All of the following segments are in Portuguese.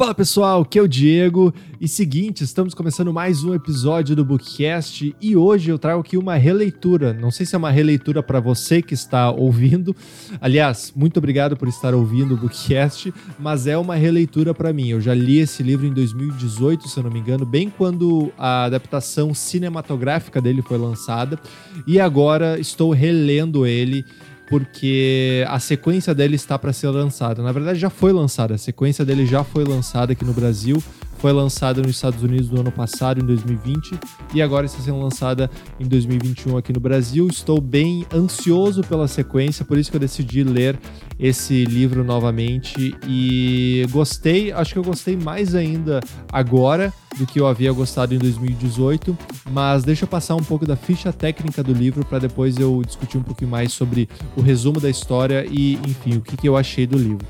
Fala pessoal, aqui é o Diego e seguinte, estamos começando mais um episódio do Bookcast e hoje eu trago aqui uma releitura. Não sei se é uma releitura para você que está ouvindo. Aliás, muito obrigado por estar ouvindo o Bookcast, mas é uma releitura para mim. Eu já li esse livro em 2018, se eu não me engano, bem quando a adaptação cinematográfica dele foi lançada e agora estou relendo ele porque a sequência dele está para ser lançada. Na verdade, já foi lançada. A sequência dele já foi lançada aqui no Brasil. Foi lançada nos Estados Unidos no ano passado, em 2020, e agora está sendo lançada em 2021 aqui no Brasil. Estou bem ansioso pela sequência, por isso que eu decidi ler esse livro novamente e gostei, acho que eu gostei mais ainda agora do que eu havia gostado em 2018, mas deixa eu passar um pouco da ficha técnica do livro para depois eu discutir um pouquinho mais sobre o resumo da história e, enfim, o que, que eu achei do livro.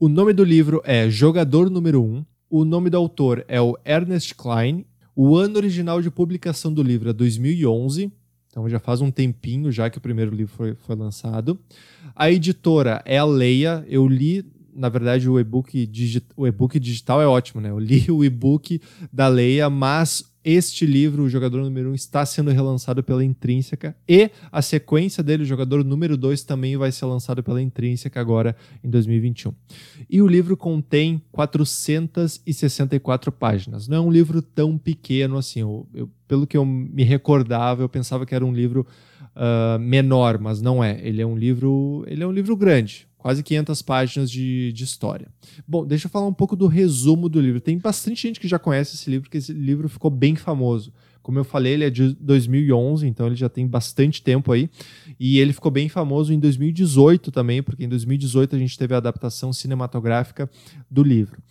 O nome do livro é Jogador Número 1. O nome do autor é o Ernest Klein. O ano original de publicação do livro é 2011. Então já faz um tempinho já que o primeiro livro foi, foi lançado. A editora é a Leia. Eu li, na verdade, o e-book digi o e-book digital é ótimo, né? Eu li o e-book da Leia, mas este livro, o jogador número 1, um, está sendo relançado pela Intrínseca e a sequência dele, o jogador número 2, também vai ser lançado pela Intrínseca agora em 2021. E o livro contém 464 páginas. Não é um livro tão pequeno assim. Eu, eu, pelo que eu me recordava, eu pensava que era um livro uh, menor, mas não é. Ele é um livro, ele é um livro grande quase 500 páginas de, de história. Bom, deixa eu falar um pouco do resumo do livro. Tem bastante gente que já conhece esse livro, porque esse livro ficou bem famoso. Como eu falei, ele é de 2011, então ele já tem bastante tempo aí. E ele ficou bem famoso em 2018 também, porque em 2018 a gente teve a adaptação cinematográfica do livro.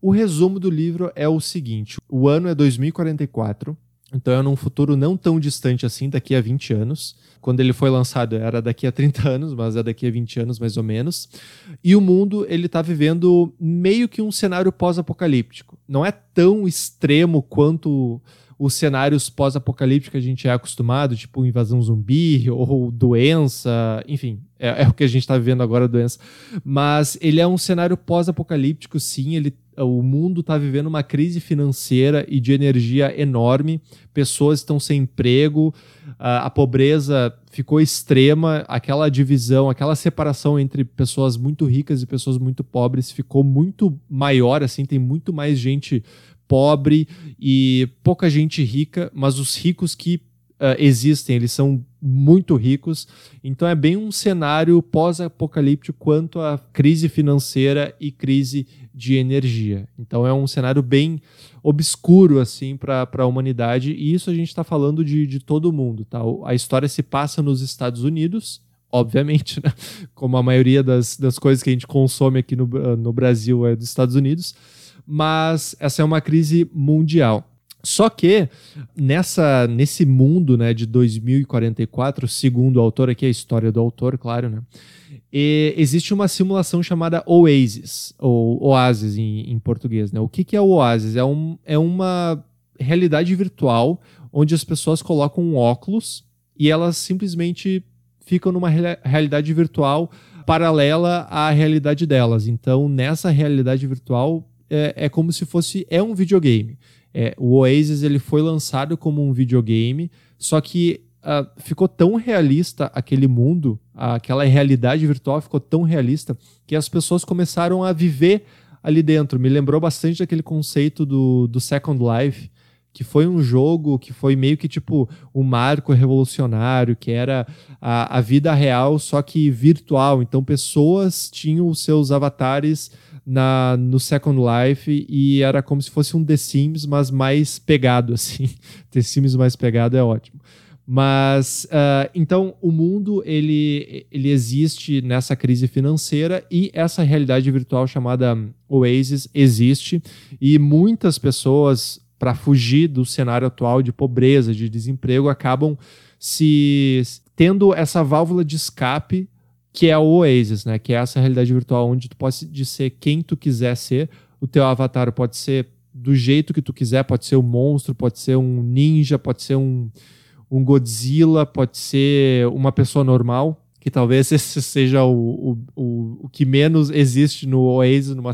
O resumo do livro é o seguinte: o ano é 2044. Então é num futuro não tão distante assim, daqui a 20 anos. Quando ele foi lançado era daqui a 30 anos, mas é daqui a 20 anos mais ou menos. E o mundo ele está vivendo meio que um cenário pós-apocalíptico. Não é tão extremo quanto os cenários pós-apocalípticos que a gente é acostumado, tipo invasão zumbi ou doença, enfim, é, é o que a gente está vivendo agora, doença. Mas ele é um cenário pós-apocalíptico, sim, ele o mundo está vivendo uma crise financeira e de energia enorme, pessoas estão sem emprego, a, pobreza ficou extrema, aquela divisão, aquela separação entre pessoas muito ricas e pessoas muito pobres ficou muito maior, assim, tem muito mais gente pobre e pouca gente rica, mas os ricos que uh, existem, eles são muito ricos. Então é bem um cenário pós-apocalíptico quanto à crise financeira e crise de energia. Então é um cenário bem obscuro assim para a humanidade e isso a gente está falando de, de todo mundo. Tá? A história se passa nos Estados Unidos, obviamente, né? como a maioria das, das coisas que a gente consome aqui no, no Brasil é dos Estados Unidos, mas essa é uma crise mundial. Só que nessa nesse mundo né, de 2044, segundo o autor, aqui é a história do autor, claro, né? Existe uma simulação chamada Oasis, ou Oasis em, em português. Né? O que, que é o Oasis? É, um, é uma realidade virtual onde as pessoas colocam um óculos e elas simplesmente ficam numa realidade virtual paralela à realidade delas. Então, nessa realidade virtual, é, é como se fosse é um videogame. É, o Oasis ele foi lançado como um videogame, só que uh, ficou tão realista aquele mundo, uh, aquela realidade virtual ficou tão realista que as pessoas começaram a viver ali dentro. Me lembrou bastante daquele conceito do, do Second Life, que foi um jogo que foi meio que tipo um marco revolucionário, que era a, a vida real, só que virtual. Então pessoas tinham os seus avatares na, no Second Life e era como se fosse um The Sims, mas mais pegado, assim. The Sims mais pegado é ótimo. Mas, uh, então, o mundo, ele, ele existe nessa crise financeira e essa realidade virtual chamada Oasis existe e muitas pessoas, para fugir do cenário atual de pobreza, de desemprego, acabam se tendo essa válvula de escape que é o Oasis, né? Que é essa realidade virtual onde tu pode ser quem tu quiser ser. O teu avatar pode ser do jeito que tu quiser, pode ser um monstro, pode ser um ninja, pode ser um, um Godzilla, pode ser uma pessoa normal. que talvez esse seja o, o, o, que menos existe no Oasis, numa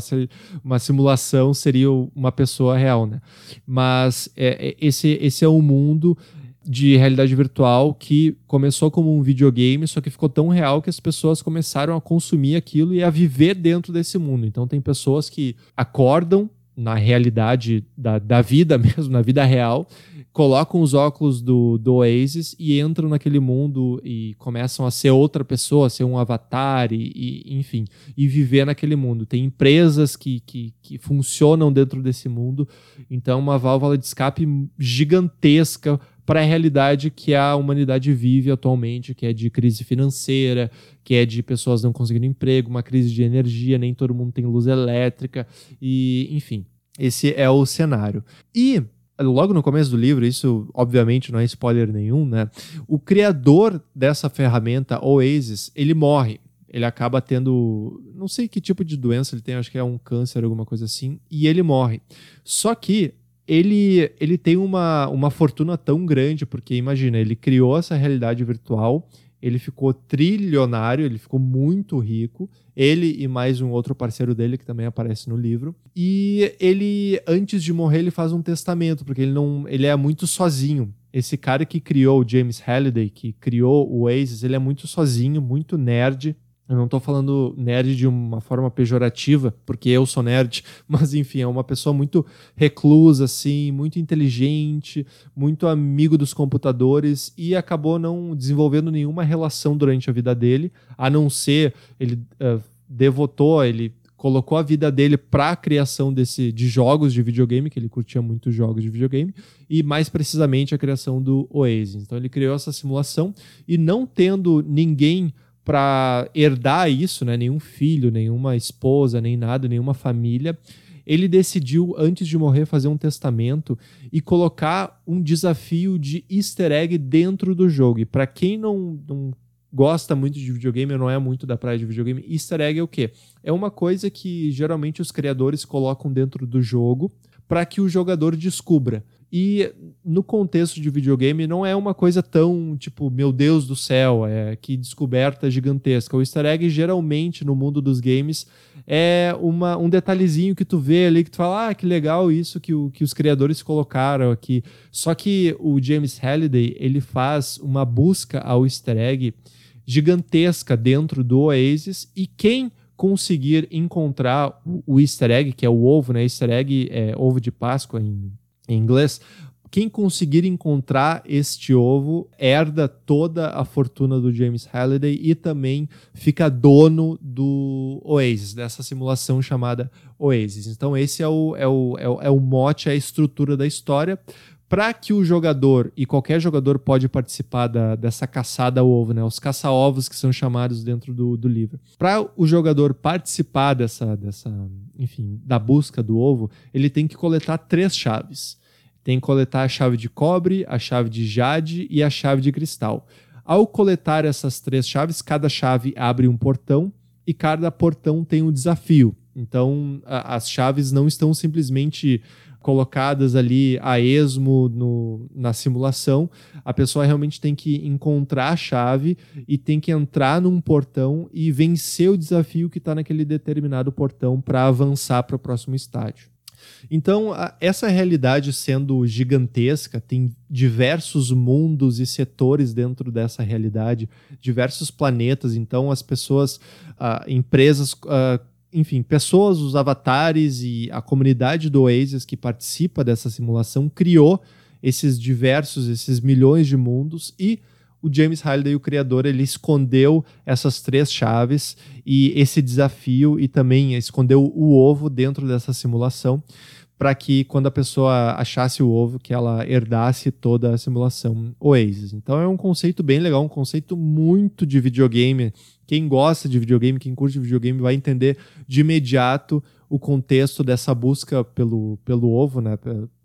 uma simulação, seria uma pessoa real, né? Mas é, é, esse, esse é um mundo de realidade virtual que começou como um videogame, só que ficou tão real que as pessoas começaram a consumir aquilo e a viver dentro desse mundo. Então tem pessoas que acordam na realidade da, da vida mesmo, na vida real, colocam os óculos do, do Oasis e entram naquele mundo e começam a ser outra pessoa, ser um avatar e, e enfim, e viver naquele mundo. Tem empresas que, que, que funcionam dentro desse mundo, então uma válvula de escape gigantesca para a realidade que a humanidade vive atualmente, que é de crise financeira, que é de pessoas não conseguindo emprego, uma crise de energia, nem todo mundo tem luz elétrica e, enfim, esse é o cenário. E logo no começo do livro, isso obviamente não é spoiler nenhum, né? O criador dessa ferramenta Oasis, ele morre. Ele acaba tendo, não sei que tipo de doença ele tem, acho que é um câncer, alguma coisa assim, e ele morre. Só que ele, ele tem uma, uma fortuna tão grande, porque imagina, ele criou essa realidade virtual, ele ficou trilionário, ele ficou muito rico, ele e mais um outro parceiro dele que também aparece no livro. E ele, antes de morrer, ele faz um testamento, porque ele não, ele é muito sozinho. Esse cara que criou o James Halliday, que criou o Oasis, ele é muito sozinho, muito nerd, eu não estou falando nerd de uma forma pejorativa, porque eu sou nerd, mas enfim, é uma pessoa muito reclusa, assim, muito inteligente, muito amigo dos computadores e acabou não desenvolvendo nenhuma relação durante a vida dele, a não ser ele uh, devotou, ele colocou a vida dele para a criação desse, de jogos de videogame, que ele curtia muito jogos de videogame, e mais precisamente a criação do Oasis. Então ele criou essa simulação e não tendo ninguém para herdar isso, né? Nenhum filho, nenhuma esposa, nem nada, nenhuma família. Ele decidiu, antes de morrer, fazer um testamento e colocar um desafio de easter egg dentro do jogo. E para quem não, não gosta muito de videogame ou não é muito da praia de videogame, easter egg é o quê? É uma coisa que geralmente os criadores colocam dentro do jogo para que o jogador descubra. E no contexto de videogame não é uma coisa tão tipo, meu Deus do céu, é que descoberta gigantesca. O easter egg geralmente no mundo dos games é uma, um detalhezinho que tu vê ali que tu fala, ah, que legal isso que, o, que os criadores colocaram aqui. Só que o James Halliday, ele faz uma busca ao easter egg gigantesca dentro do Oasis e quem conseguir encontrar o easter egg, que é o ovo, né? Easter egg é ovo de Páscoa em em inglês, quem conseguir encontrar este ovo herda toda a fortuna do James Halliday e também fica dono do Oasis, dessa simulação chamada Oasis. Então, esse é o, é o, é o, é o mote, é a estrutura da história. Para que o jogador, e qualquer jogador pode participar da, dessa caçada ao ovo, né? os caça-ovos que são chamados dentro do, do livro. Para o jogador participar dessa, dessa, enfim, da busca do ovo, ele tem que coletar três chaves tem que coletar a chave de cobre, a chave de jade e a chave de cristal. Ao coletar essas três chaves, cada chave abre um portão e cada portão tem um desafio. Então, a, as chaves não estão simplesmente colocadas ali a esmo no, na simulação. A pessoa realmente tem que encontrar a chave e tem que entrar num portão e vencer o desafio que está naquele determinado portão para avançar para o próximo estágio. Então, essa realidade sendo gigantesca, tem diversos mundos e setores dentro dessa realidade, diversos planetas. Então, as pessoas, uh, empresas, uh, enfim, pessoas, os avatares e a comunidade do Oasis que participa dessa simulação criou esses diversos, esses milhões de mundos e o James Halliday, o criador, ele escondeu essas três chaves e esse desafio e também escondeu o ovo dentro dessa simulação para que quando a pessoa achasse o ovo, que ela herdasse toda a simulação Oasis. Então é um conceito bem legal, um conceito muito de videogame. Quem gosta de videogame, quem curte videogame, vai entender de imediato o contexto dessa busca pelo, pelo ovo, né?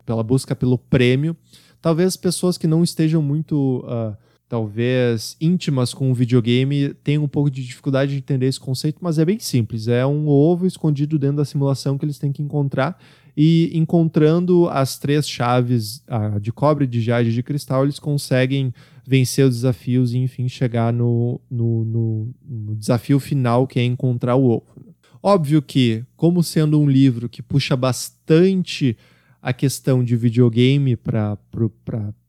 pela busca pelo prêmio. Talvez pessoas que não estejam muito... Uh, talvez íntimas com o videogame tenham um pouco de dificuldade de entender esse conceito, mas é bem simples. É um ovo escondido dentro da simulação que eles têm que encontrar e encontrando as três chaves de cobre, de jade e de cristal, eles conseguem vencer os desafios e, enfim, chegar no, no, no, no desafio final, que é encontrar o ovo. Óbvio que, como sendo um livro que puxa bastante a questão de videogame para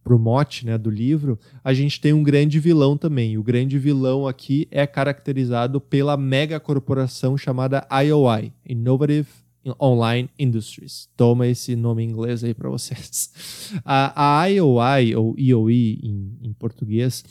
o mote né, do livro, a gente tem um grande vilão também. O grande vilão aqui é caracterizado pela mega corporação chamada IOI, Innovative Online Industries. Toma esse nome em inglês aí para vocês. A, a IOI, ou IOI em, em, português,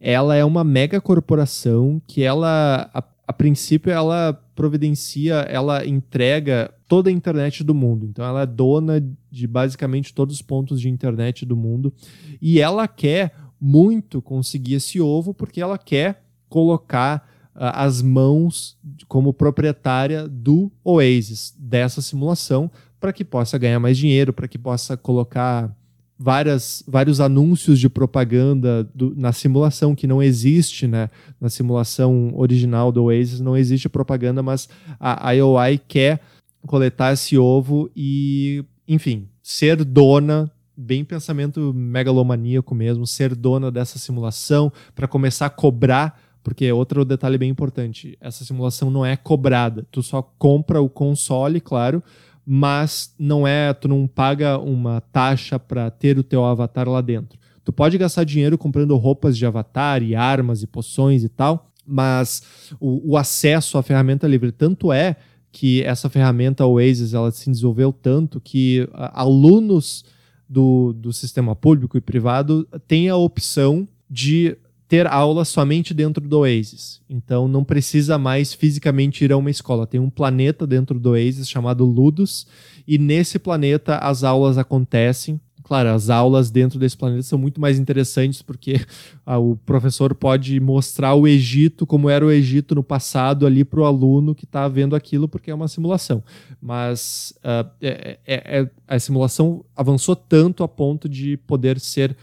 ela é uma mega corporação que ela, a, a princípio, ela providencia, ela entrega toda a internet do mundo. Então ela é dona de basicamente todos os pontos de internet do mundo e ela quer muito conseguir esse ovo porque ela quer colocar as mãos como proprietária do Oasis, dessa simulação, para que possa ganhar mais dinheiro, para que possa colocar várias, vários anúncios de propaganda do, na simulação, que não existe, né? Na simulação original do Oasis não existe propaganda, mas a IOI quer coletar esse ovo e, enfim, ser dona bem pensamento megalomaníaco mesmo, ser dona dessa simulação para começar a cobrar porque outro detalhe bem importante, essa simulação não é cobrada. Tu só compra o console, claro, mas não é, tu não paga uma taxa para ter o teu avatar lá dentro. Tu pode gastar dinheiro comprando roupas de avatar e armas e poções e tal, mas o, o acesso à ferramenta livre tanto é que essa ferramenta Oasis ela se desenvolveu tanto que alunos do, do sistema público e privado têm a opção de ter aula somente dentro do Oasis. Então não precisa mais fisicamente ir a uma escola. Tem um planeta dentro do Oasis chamado Ludus, e nesse planeta as aulas acontecem. Claro, as aulas dentro desse planeta são muito mais interessantes porque ah, o professor pode mostrar o Egito como era o Egito no passado ali para o aluno que está vendo aquilo porque é uma simulação. Mas uh, é, é, é, a simulação avançou tanto a ponto de poder ser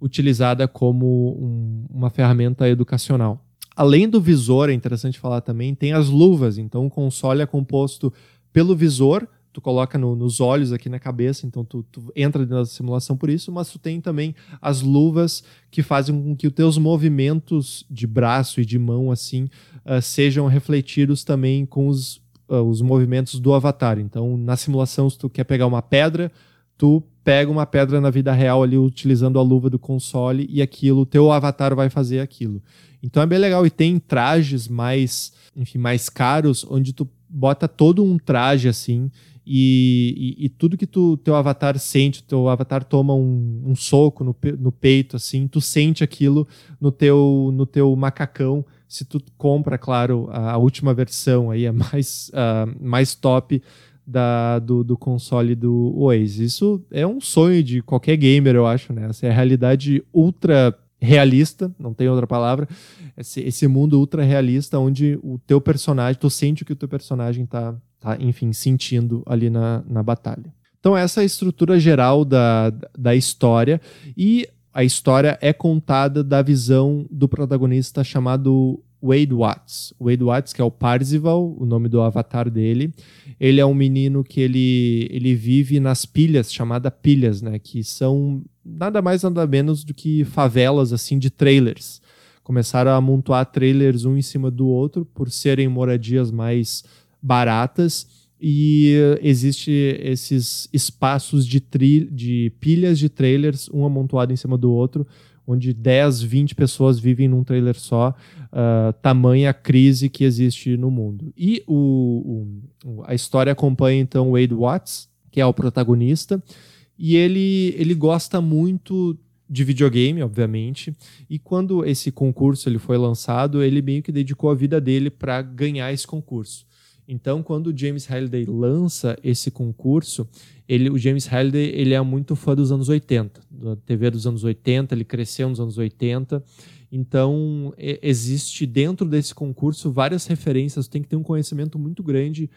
utilizada como um, uma ferramenta educacional. Além do visor, é interessante falar também, tem as luvas. Então, o console é composto pelo visor, tu coloca no, nos olhos aqui na cabeça, então tu, tu, entra dentro da simulação por isso, mas tu tem também as luvas que fazem com que os teus movimentos de braço e de mão assim uh, sejam refletidos também com os, uh, os movimentos do avatar. Então, na simulação, se tu quer pegar uma pedra, tu pega uma pedra na vida real ali utilizando a luva do console e aquilo, teu avatar vai fazer aquilo. Então é bem legal e tem trajes mais, enfim, mais caros onde tu bota todo um traje assim e, e, e tudo que tu teu avatar sente, teu avatar toma um, um soco no, no peito assim, tu sente aquilo no teu no teu macacão. Se tu compra, claro, a, última versão aí, a mais, uh, mais top, da, do, do console do Oasis. Isso é um sonho de qualquer gamer, eu acho, né? Essa é a realidade ultra realista, não tem outra palavra, esse, esse mundo ultra realista onde o teu personagem, tu sente o que o teu personagem tá, tá enfim, sentindo ali na, na batalha. Então essa é a estrutura geral da, da história e a história é contada da visão do protagonista chamado Wade Watts. Wade Watts, que é o Parzival, o nome do avatar dele. Ele é um menino que ele, ele vive nas pilhas, chamada pilhas, né? Que são nada mais nada menos do que favelas assim de trailers. Começaram a amontoar trailers um em cima do outro por serem moradias mais baratas e existe esses espaços de, de pilhas de trailers, um amontoado em cima do outro, onde 10, 20 pessoas vivem num trailer só, uh, tamanha crise que existe no mundo. E o, o, a história acompanha então Wade Watts, que é o protagonista, e ele, ele gosta muito de videogame, obviamente, e quando esse concurso ele foi lançado, ele meio que dedicou a vida dele para ganhar esse concurso. Então, quando o James Halliday lança esse concurso, ele, o James Halliday ele é muito fã dos anos 80, da TV dos anos 80, ele cresceu nos anos 80. Então, existe dentro desse concurso várias referências, tem que ter um conhecimento muito grande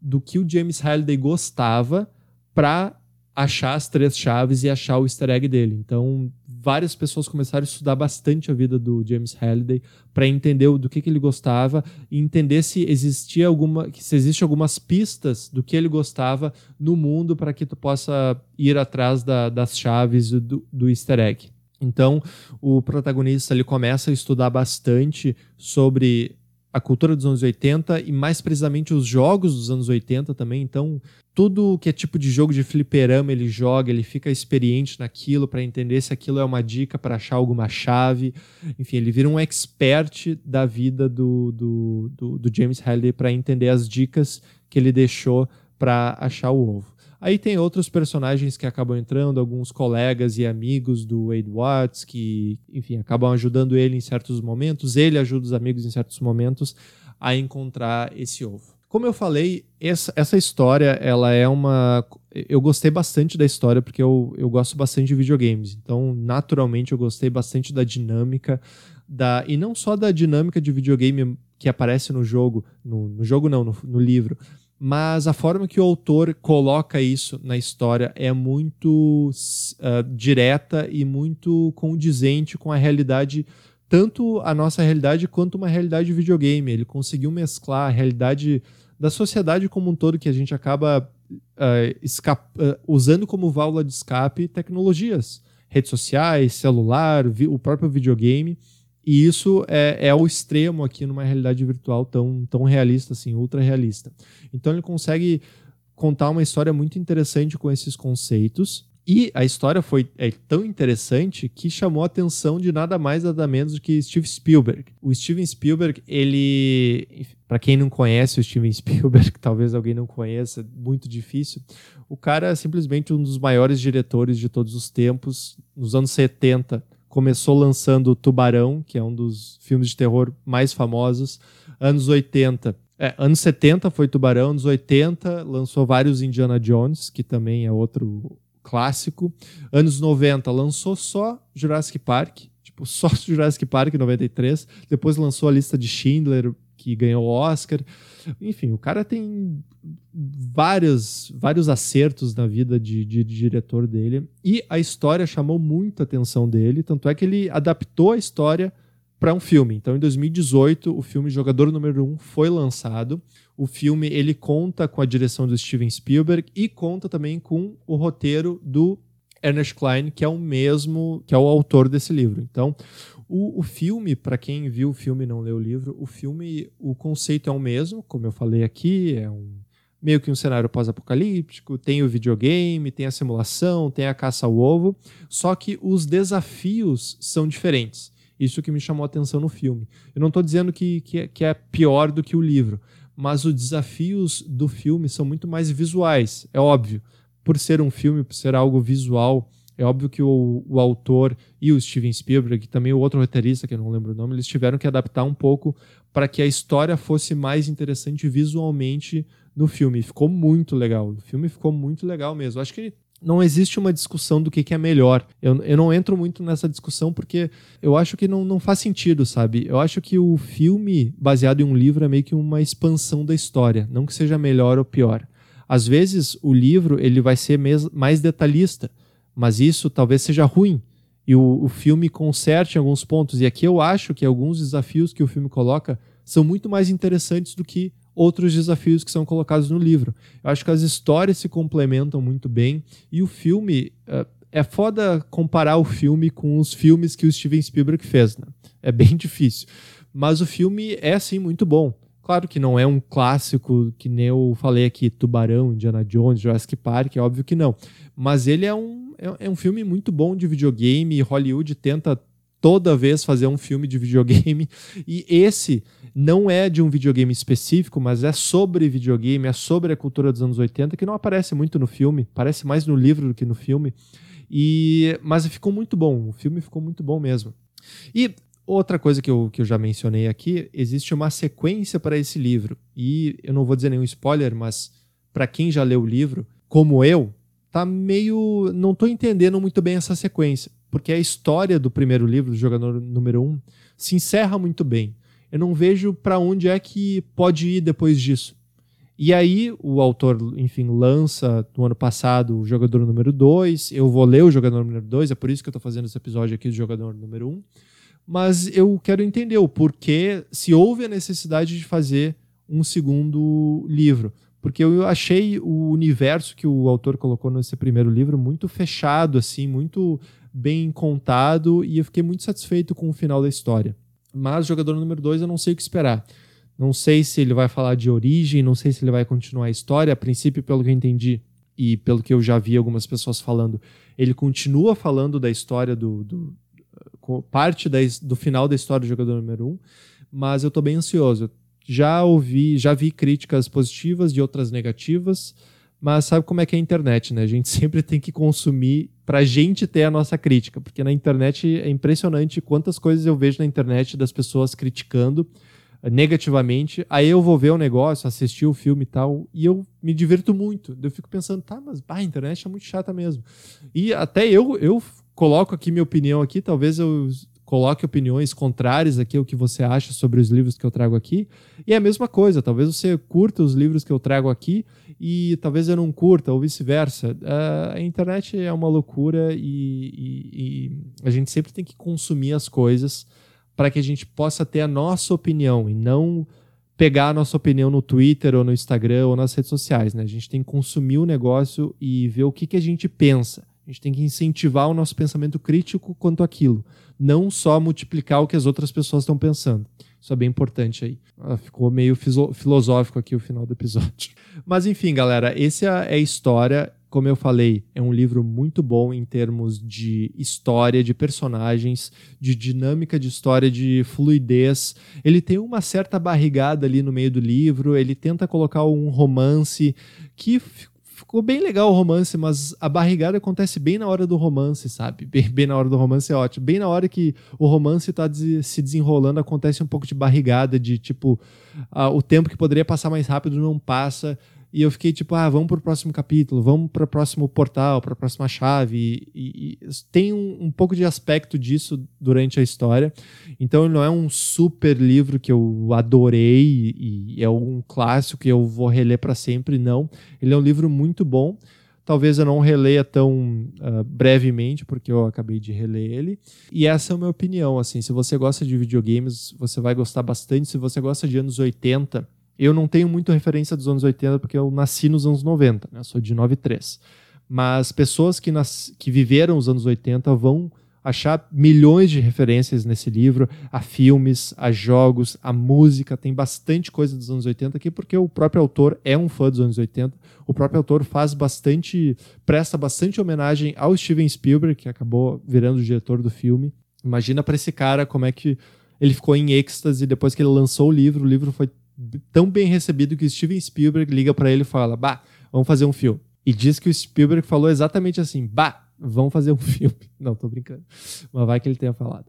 do que o James Halliday gostava para achar as três chaves e achar o easter egg dele. Então, várias pessoas começaram a estudar bastante a vida do James Halliday para entender do que, que ele gostava e entender se existia alguma se existe algumas pistas do que ele gostava no mundo para que tu possa ir atrás da, das chaves do, do easter egg. Então, o protagonista ele começa a estudar bastante sobre a cultura dos anos 80 e mais precisamente os jogos dos anos 80 também. Então, tudo que é tipo de jogo de fliperama ele joga, ele fica experiente naquilo para entender se aquilo é uma dica para achar alguma chave. Enfim, ele vira um expert da vida do, do, do, do James Halliday para entender as dicas que ele deixou para achar o ovo. Aí tem outros personagens que acabam entrando, alguns colegas e amigos do Wade Watts, que, enfim, acabam ajudando ele em certos momentos, ele ajuda os amigos em certos momentos a encontrar esse ovo. Como eu falei, essa, essa história, ela é uma. Eu gostei bastante da história porque eu, eu gosto bastante de videogames. Então, naturalmente, eu gostei bastante da dinâmica. Da, e não só da dinâmica de videogame que aparece no jogo, no, no jogo não, no, no livro, mas a forma que o autor coloca isso na história é muito uh, direta e muito condizente com a realidade, tanto a nossa realidade quanto uma realidade de videogame. Ele conseguiu mesclar a realidade da sociedade como um todo, que a gente acaba uh, uh, usando como válvula de escape tecnologias, redes sociais, celular, o próprio videogame e isso é, é o extremo aqui numa realidade virtual tão, tão realista, assim, ultra realista. Então ele consegue contar uma história muito interessante com esses conceitos. E a história foi é tão interessante que chamou a atenção de nada mais nada menos do que Steve Spielberg. O Steven Spielberg, ele, para quem não conhece o Steven Spielberg, talvez alguém não conheça, muito difícil. O cara é simplesmente um dos maiores diretores de todos os tempos. Nos anos 70, começou lançando Tubarão, que é um dos filmes de terror mais famosos. Anos 80, é, anos 70 foi Tubarão, anos 80 lançou vários Indiana Jones, que também é outro clássico. Anos 90 lançou só Jurassic Park, tipo só Jurassic Park 93. Depois lançou a lista de Schindler, que ganhou o Oscar. Enfim, o cara tem vários, vários acertos na vida de, de, de, diretor dele. E a história chamou muita atenção dele, tanto é que ele adaptou a história para um filme. Então, em 2018, o filme Jogador Número 1 foi lançado. O filme ele conta com a direção do Steven Spielberg e conta também com o roteiro do Ernest Klein, que é o mesmo, que é o autor desse livro. Então, o, o filme, para quem viu o filme e não leu o livro, o filme, o conceito é o mesmo, como eu falei aqui, é um meio que um cenário pós-apocalíptico, tem o videogame, tem a simulação, tem a caça ao ovo, só que os desafios são diferentes. Isso que me chamou a atenção no filme. Eu não estou dizendo que, que, que é pior do que o livro, mas os desafios do filme são muito mais visuais, é óbvio. Por ser um filme, por ser algo visual, é óbvio que o, o, autor e o Steven Spielberg, e também o outro roteirista, que eu não lembro o nome, eles tiveram que adaptar um pouco para que a história fosse mais interessante visualmente no filme. Ficou muito legal. O filme ficou muito legal mesmo. Acho que não existe uma discussão do que, que é melhor. Eu, eu não entro muito nessa discussão porque eu acho que não, não faz sentido, sabe? Eu acho que o filme, baseado em um livro, é meio que uma expansão da história. Não que seja melhor ou pior. Às vezes, o livro ele vai ser mais detalhista mas isso talvez seja ruim e o, o filme conserte alguns pontos. E aqui eu acho que alguns desafios que o filme coloca são muito mais interessantes do que outros desafios que são colocados no livro. Eu acho que as histórias se complementam muito bem e o filme. Uh, é foda comparar o filme com os filmes que o Steven Spielberg fez, né? É bem difícil. Mas o filme é, sim, muito bom. Claro que não é um clássico que nem eu falei aqui, Tubarão, Indiana Jones, Jurassic Park, é óbvio que não. Mas ele é um, é, é um filme muito bom de videogame. Hollywood tenta toda vez fazer um filme de videogame. E esse não é de um videogame específico, mas é sobre videogame, é sobre a cultura dos anos 80, que não aparece muito no filme, parece mais no livro do que no filme. E mas ficou muito bom, o filme ficou muito bom mesmo. E outra coisa que eu, que eu já mencionei aqui, existe uma sequência para esse livro. E eu não vou dizer nenhum spoiler, mas para quem já leu o livro, como eu, tá meio. não tô entendendo muito bem essa sequência. Porque a história do primeiro livro, do jogador número um, se encerra muito bem. Eu não vejo para onde é que pode ir depois disso. E aí o autor, enfim, lança no ano passado o jogador número 2. Eu vou ler o jogador número 2, é por isso que eu estou fazendo esse episódio aqui do jogador número 1. Um. Mas eu quero entender o porquê, se houve a necessidade de fazer um segundo livro. Porque eu achei o universo que o autor colocou nesse primeiro livro muito fechado, assim, muito bem contado, e eu fiquei muito satisfeito com o final da história. Mas jogador número 2 eu não sei o que esperar. Não sei se ele vai falar de origem, não sei se ele vai continuar a história. A princípio, pelo que eu entendi e pelo que eu já vi algumas pessoas falando, ele continua falando da história do. do parte da, do final da história do jogador número 1, um, mas eu estou bem ansioso. Já ouvi, já vi críticas positivas de outras negativas, mas sabe como é que é a internet, né? A gente sempre tem que consumir para a gente ter a nossa crítica, porque na internet é impressionante quantas coisas eu vejo na internet das pessoas criticando negativamente. Aí eu vou ver o negócio, assistir o filme e tal, e eu me divirto muito. Eu fico pensando, tá, mas bah, a internet é muito chata mesmo. E até eu, eu coloco aqui minha opinião aqui, talvez eu coloque opiniões contrárias aqui ao que você acha sobre os livros que eu trago aqui. E é a mesma coisa, talvez você curta os livros que eu trago aqui e talvez eu não curta, ou vice-versa. Uh, a internet é uma loucura e, e, e, a gente sempre tem que consumir as coisas para que a gente possa ter a nossa opinião e não pegar a nossa opinião no Twitter ou no Instagram ou nas redes sociais. Né? A gente tem que consumir o negócio e ver o que, que a gente pensa. A gente tem que incentivar o nosso pensamento crítico quanto àquilo, não só multiplicar o que as outras pessoas estão pensando. Isso é bem importante aí. Ah, ficou meio filosófico aqui o final do episódio. Mas enfim, galera, essa é a história como eu falei, é um livro muito bom em termos de história, de personagens, de dinâmica de história, de fluidez. Ele tem uma certa barrigada ali no meio do livro, ele tenta colocar um romance que ficou bem legal o romance, mas a barrigada acontece bem na hora do romance, sabe? Bem, bem na hora do romance é ótimo. Bem na hora que o romance está se desenrolando, acontece um pouco de barrigada, de tipo, uh, o tempo que poderia passar mais rápido não passa. E eu fiquei tipo, ah, vamos para o próximo capítulo, vamos para o próximo portal, para a próxima chave. E, e tem um, um, pouco de aspecto disso durante a história. Então ele não é um super livro que eu adorei e é um clássico que eu vou reler para sempre, não. Ele é um livro muito bom. Talvez eu não releia tão uh, brevemente, porque eu acabei de reler ele. E essa é a minha opinião. Assim, se você gosta de videogames, você vai gostar bastante. Se você gosta de anos 80, eu não tenho muito referência dos anos 80 porque eu nasci nos anos 90, né? sou de 93. Mas pessoas que, nas... que viveram os anos 80 vão achar milhões de referências nesse livro, a filmes, a jogos, a música, tem bastante coisa dos anos 80 aqui, porque o próprio autor é um fã dos anos 80. O próprio autor faz bastante, presta bastante homenagem ao Steven Spielberg, que acabou virando o diretor do filme. Imagina para esse cara como é que ele ficou em êxtase depois que ele lançou o livro. O livro foi tão bem recebido que Steven Spielberg liga para ele e fala: Bah, vamos fazer um filme. E diz que o Spielberg falou exatamente assim: Bah, vamos fazer um filme. Não, tô brincando. Mas vai que ele tenha falado.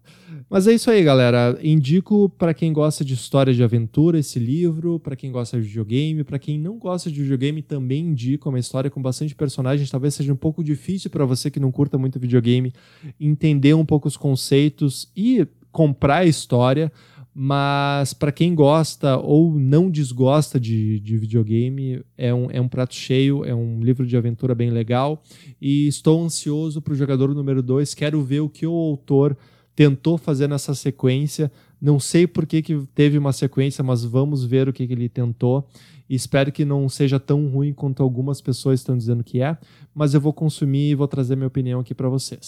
Mas é isso aí, galera. Indico para quem gosta de história de aventura esse livro, para quem gosta de videogame, para quem não gosta de videogame também indico, é uma história com bastante personagens, talvez seja um pouco difícil para você que não curta muito videogame entender um pouco os conceitos e comprar a história, mas para quem gosta ou não desgosta de, de videogame, é um, é um prato cheio, é um livro de aventura bem legal. E estou ansioso para o jogador número 2. Quero ver o que o autor tentou fazer nessa sequência. Não sei por que, que teve uma sequência, mas vamos ver o que, que ele tentou. Espero que não seja tão ruim quanto algumas pessoas estão dizendo que é. Mas eu vou consumir e vou trazer minha opinião aqui para vocês.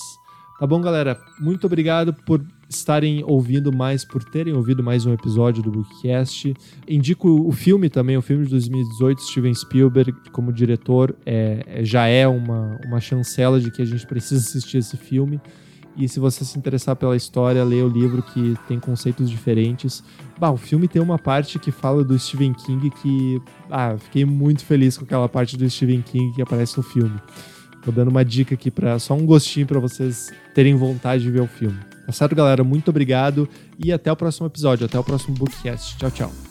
Tá bom, galera? Muito obrigado por estarem ouvindo mais, por terem ouvido mais um episódio do Bookcast. Indico o filme também, o filme de 2018, Steven Spielberg como diretor, é, é, já é uma, uma chancela de que a gente precisa assistir esse filme. E se você se interessar pela história, leia o livro que tem conceitos diferentes. Bah, o filme tem uma parte que fala do Stephen King que. Ah, fiquei muito feliz com aquela parte do Stephen King que aparece no filme. Tô dando uma dica aqui para só um gostinho para vocês terem vontade de ver o filme. Tá certo, galera? Muito obrigado e até o próximo episódio, até o próximo Bookcast. Tchau, tchau.